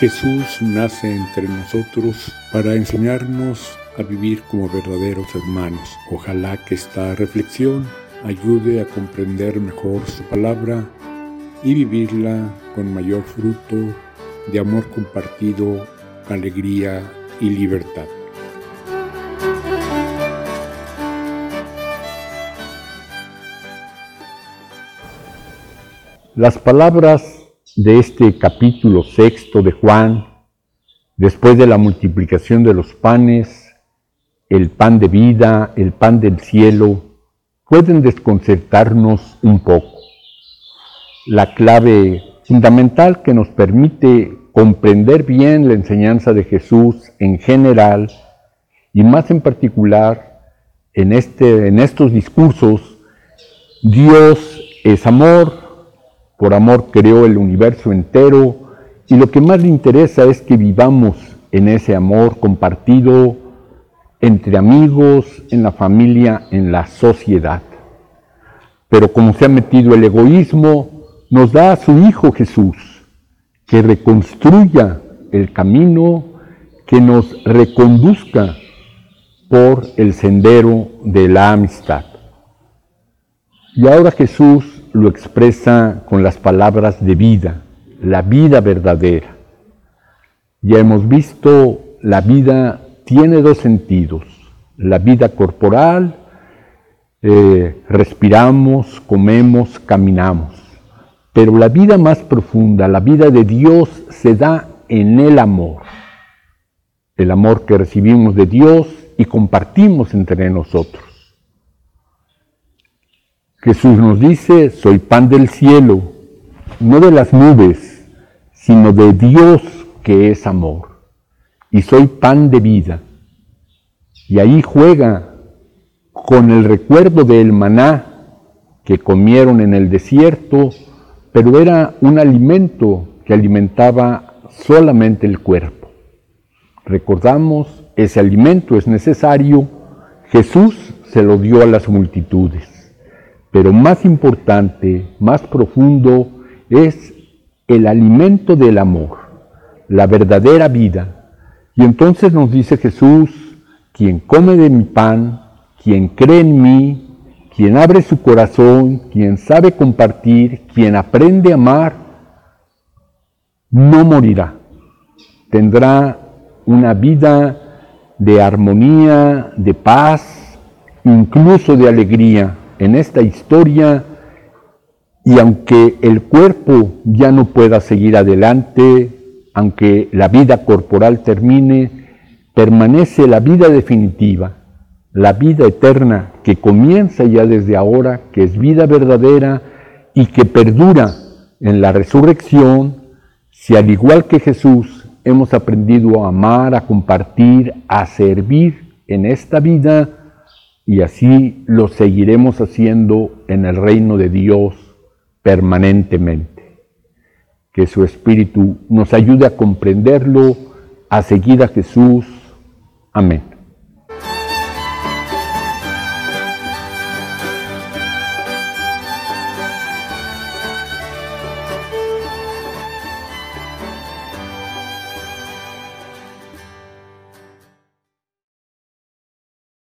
Jesús nace entre nosotros para enseñarnos a vivir como verdaderos hermanos. Ojalá que esta reflexión ayude a comprender mejor su palabra y vivirla con mayor fruto de amor compartido, alegría y libertad. Las palabras de este capítulo sexto de Juan, después de la multiplicación de los panes, el pan de vida, el pan del cielo, pueden desconcertarnos un poco. La clave fundamental que nos permite comprender bien la enseñanza de Jesús en general y más en particular en, este, en estos discursos, Dios es amor, por amor creó el universo entero y lo que más le interesa es que vivamos en ese amor compartido entre amigos, en la familia, en la sociedad. Pero como se ha metido el egoísmo, nos da a su Hijo Jesús, que reconstruya el camino, que nos reconduzca por el sendero de la amistad. Y ahora Jesús lo expresa con las palabras de vida, la vida verdadera. Ya hemos visto, la vida tiene dos sentidos, la vida corporal, eh, respiramos, comemos, caminamos, pero la vida más profunda, la vida de Dios se da en el amor, el amor que recibimos de Dios y compartimos entre nosotros. Jesús nos dice, soy pan del cielo, no de las nubes, sino de Dios que es amor. Y soy pan de vida. Y ahí juega con el recuerdo del maná que comieron en el desierto, pero era un alimento que alimentaba solamente el cuerpo. Recordamos, ese alimento es necesario, Jesús se lo dio a las multitudes. Pero más importante, más profundo, es el alimento del amor, la verdadera vida. Y entonces nos dice Jesús, quien come de mi pan, quien cree en mí, quien abre su corazón, quien sabe compartir, quien aprende a amar, no morirá. Tendrá una vida de armonía, de paz, incluso de alegría en esta historia y aunque el cuerpo ya no pueda seguir adelante, aunque la vida corporal termine, permanece la vida definitiva, la vida eterna que comienza ya desde ahora, que es vida verdadera y que perdura en la resurrección, si al igual que Jesús hemos aprendido a amar, a compartir, a servir en esta vida, y así lo seguiremos haciendo en el reino de Dios permanentemente. Que su Espíritu nos ayude a comprenderlo, a seguir a Jesús. Amén.